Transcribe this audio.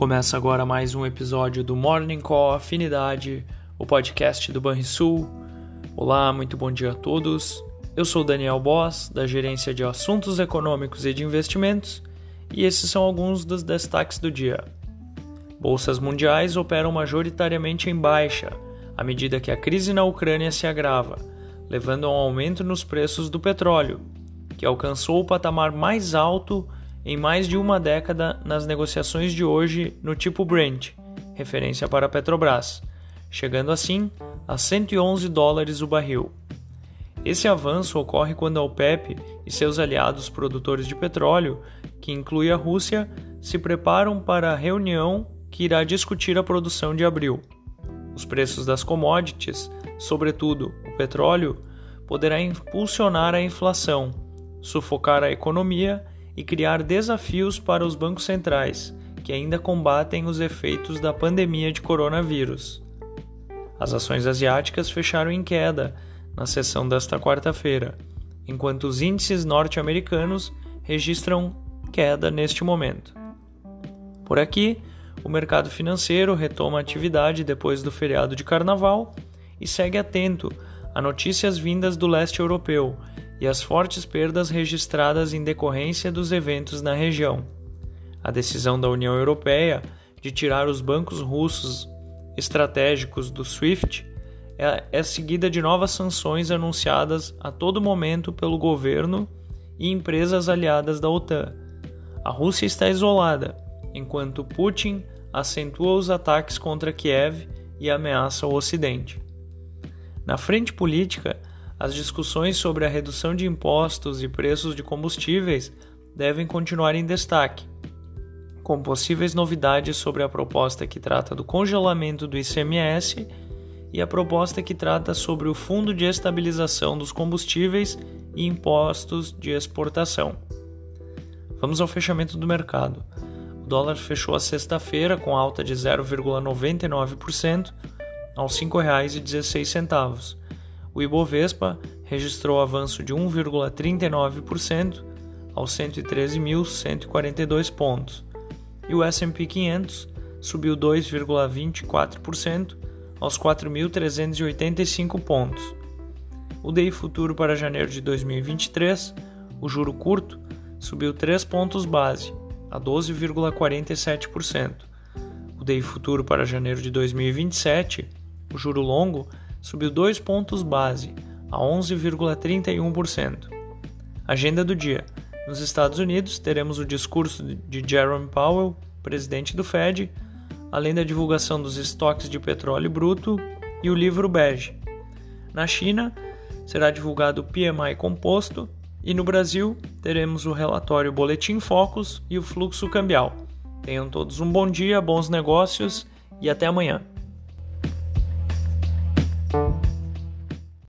Começa agora mais um episódio do Morning Call Afinidade, o podcast do Banrisul. Olá, muito bom dia a todos. Eu sou Daniel Boss, da Gerência de Assuntos Econômicos e de Investimentos, e esses são alguns dos destaques do dia. Bolsas mundiais operam majoritariamente em baixa, à medida que a crise na Ucrânia se agrava, levando a um aumento nos preços do petróleo, que alcançou o patamar mais alto em mais de uma década nas negociações de hoje no tipo Brent, referência para a Petrobras, chegando assim a 111 dólares o barril. Esse avanço ocorre quando a OPEP e seus aliados produtores de petróleo, que inclui a Rússia, se preparam para a reunião que irá discutir a produção de abril. Os preços das commodities, sobretudo o petróleo, poderá impulsionar a inflação, sufocar a economia e criar desafios para os bancos centrais, que ainda combatem os efeitos da pandemia de coronavírus. As ações asiáticas fecharam em queda na sessão desta quarta-feira, enquanto os índices norte-americanos registram queda neste momento. Por aqui, o mercado financeiro retoma atividade depois do feriado de carnaval e segue atento a notícias vindas do leste europeu e as fortes perdas registradas em decorrência dos eventos na região. A decisão da União Europeia de tirar os bancos russos estratégicos do SWIFT é, é seguida de novas sanções anunciadas a todo momento pelo governo e empresas aliadas da OTAN. A Rússia está isolada, enquanto Putin acentua os ataques contra Kiev e ameaça o Ocidente. Na frente política, as discussões sobre a redução de impostos e preços de combustíveis devem continuar em destaque, com possíveis novidades sobre a proposta que trata do congelamento do ICMS e a proposta que trata sobre o Fundo de Estabilização dos Combustíveis e Impostos de Exportação. Vamos ao fechamento do mercado. O dólar fechou a sexta-feira com alta de 0,99% aos R$ 5,16 o Ibovespa registrou avanço de 1,39% aos 113.142 pontos, e o S&P 500 subiu 2,24% aos 4.385 pontos. O DI futuro para janeiro de 2023, o juro curto, subiu 3 pontos base, a 12,47%. O DI futuro para janeiro de 2027, o juro longo, subiu 2 pontos base, a 11,31%. Agenda do dia. Nos Estados Unidos, teremos o discurso de Jerome Powell, presidente do Fed, além da divulgação dos estoques de petróleo bruto e o livro bege. Na China, será divulgado o PMI composto e no Brasil, teremos o relatório Boletim Focus e o fluxo cambial. Tenham todos um bom dia, bons negócios e até amanhã.